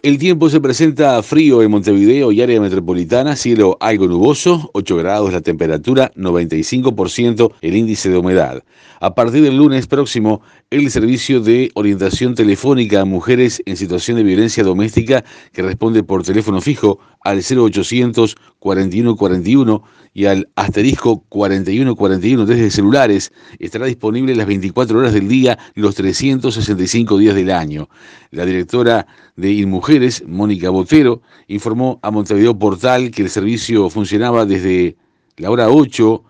El tiempo se presenta frío en Montevideo y área metropolitana, cielo algo nuboso, 8 grados la temperatura, 95% el índice de humedad. A partir del lunes próximo, el servicio de orientación telefónica a mujeres en situación de violencia doméstica que responde por teléfono fijo al 0800 4141 y al asterisco 4141 desde celulares estará disponible las 24 horas del día los 365 días del año. La directora de InMujeres, Mónica Botero, informó a Montevideo Portal que el servicio funcionaba desde la hora 8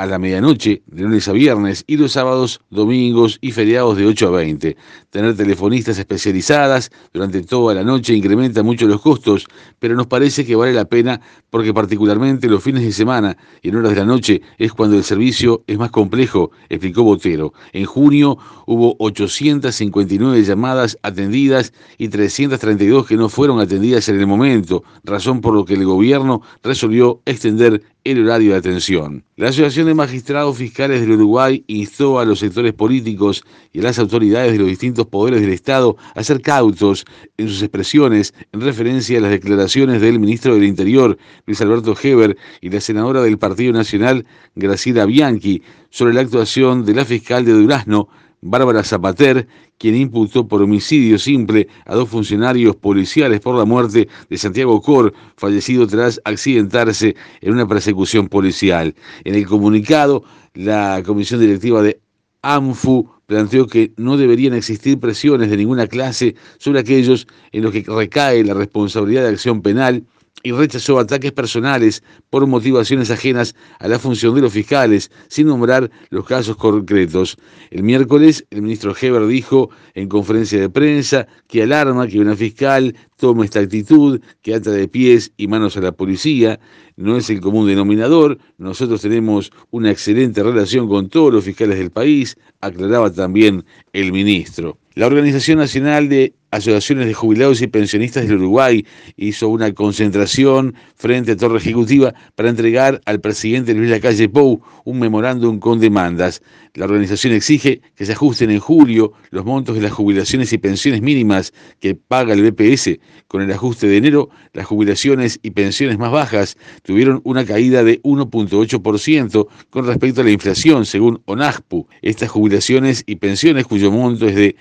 a la medianoche, de lunes a viernes, y los sábados, domingos y feriados de 8 a 20. Tener telefonistas especializadas durante toda la noche incrementa mucho los costos, pero nos parece que vale la pena porque particularmente los fines de semana y en horas de la noche es cuando el servicio es más complejo, explicó Botero. En junio hubo 859 llamadas atendidas y 332 que no fueron atendidas en el momento, razón por lo que el gobierno resolvió extender el horario de atención. La Asociación de Magistrados Fiscales del Uruguay instó a los sectores políticos y a las autoridades de los distintos poderes del Estado a ser cautos en sus expresiones en referencia a las declaraciones del ministro del Interior, Luis Alberto Heber, y la senadora del Partido Nacional, Graciela Bianchi, sobre la actuación de la fiscal de Durazno, Bárbara Zapater, quien imputó por homicidio simple a dos funcionarios policiales por la muerte de Santiago Cor, fallecido tras accidentarse en una persecución policial. En el comunicado, la comisión directiva de AMFU planteó que no deberían existir presiones de ninguna clase sobre aquellos en los que recae la responsabilidad de acción penal y rechazó ataques personales por motivaciones ajenas a la función de los fiscales, sin nombrar los casos concretos. El miércoles, el ministro Heber dijo en conferencia de prensa que alarma que una fiscal tome esta actitud, que ata de pies y manos a la policía, no es el común denominador, nosotros tenemos una excelente relación con todos los fiscales del país, aclaraba también el ministro. La Organización Nacional de Asociaciones de Jubilados y Pensionistas del Uruguay hizo una concentración frente a Torre Ejecutiva para entregar al presidente Luis Lacalle Pou un memorándum con demandas. La organización exige que se ajusten en julio los montos de las jubilaciones y pensiones mínimas que paga el BPS. Con el ajuste de enero, las jubilaciones y pensiones más bajas tuvieron una caída de 1.8% con respecto a la inflación, según ONAJPU. Estas jubilaciones y pensiones, cuyo monto es de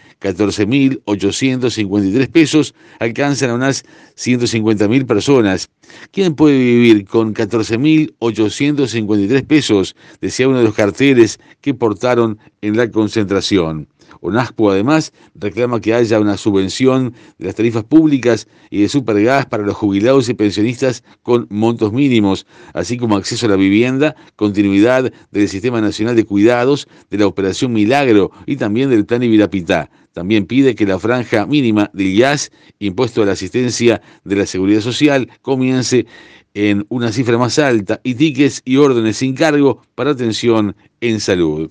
14.853 pesos, alcanzan a unas 150.000 personas. ¿Quién puede vivir con 14.853 pesos? Decía uno de los carteles que portaron en la concentración. ONASPO además reclama que haya una subvención de las tarifas públicas y de supergas para los jubilados y pensionistas con montos mínimos, así como acceso a la vivienda, continuidad del Sistema Nacional de Cuidados, de la Operación Milagro y también del Plan Ibirapitá. También pide que la franja mínima del IAS, impuesto a la asistencia de la Seguridad Social, comience en una cifra más alta y tickets y órdenes sin cargo para atención en salud.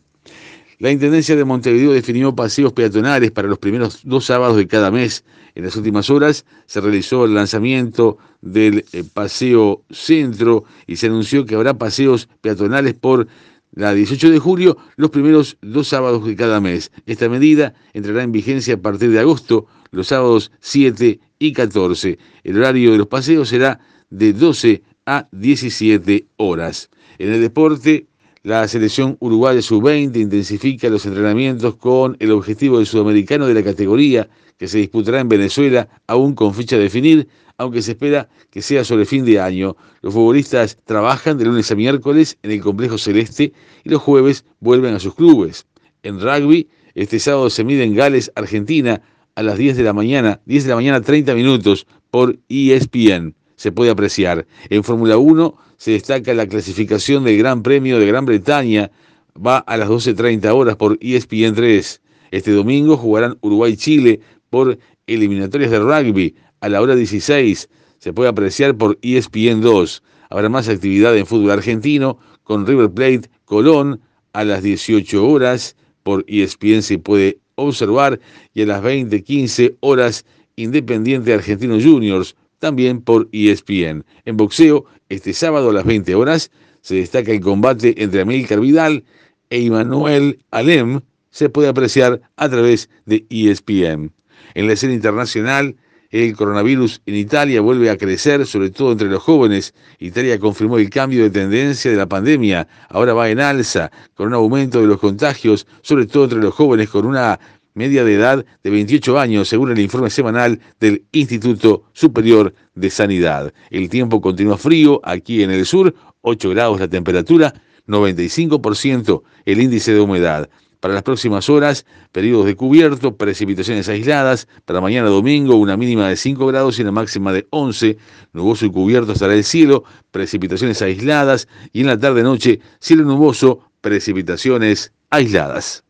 La Intendencia de Montevideo definió paseos peatonales para los primeros dos sábados de cada mes. En las últimas horas se realizó el lanzamiento del eh, Paseo Centro y se anunció que habrá paseos peatonales por la 18 de julio los primeros dos sábados de cada mes. Esta medida entrará en vigencia a partir de agosto, los sábados 7 y 14. El horario de los paseos será de 12 a 17 horas. En el deporte, la selección uruguaya sub-20 intensifica los entrenamientos con el objetivo del sudamericano de la categoría que se disputará en Venezuela, aún con fecha definir, aunque se espera que sea sobre fin de año. Los futbolistas trabajan de lunes a miércoles en el complejo celeste y los jueves vuelven a sus clubes. En rugby, este sábado se mide en Gales, Argentina, a las 10 de la mañana, 10 de la mañana 30 minutos por ESPN. Se puede apreciar. En Fórmula 1 se destaca la clasificación del Gran Premio de Gran Bretaña. Va a las 12.30 horas por ESPN 3. Este domingo jugarán Uruguay-Chile por eliminatorias de rugby a la hora 16. Se puede apreciar por ESPN 2. Habrá más actividad en fútbol argentino con River Plate Colón a las 18 horas. Por ESPN se puede observar y a las 20.15 horas Independiente Argentino Juniors también por ESPN. En boxeo, este sábado a las 20 horas, se destaca el combate entre Amílcar Vidal e Immanuel Alem, se puede apreciar a través de ESPN. En la escena internacional, el coronavirus en Italia vuelve a crecer, sobre todo entre los jóvenes. Italia confirmó el cambio de tendencia de la pandemia. Ahora va en alza, con un aumento de los contagios, sobre todo entre los jóvenes, con una media de edad de 28 años, según el informe semanal del Instituto Superior de Sanidad. El tiempo continúa frío aquí en el sur, 8 grados la temperatura, 95% el índice de humedad. Para las próximas horas, periodos de cubierto, precipitaciones aisladas. Para mañana domingo, una mínima de 5 grados y una máxima de 11. Nuboso y cubierto estará el cielo, precipitaciones aisladas. Y en la tarde-noche, cielo nuboso, precipitaciones aisladas.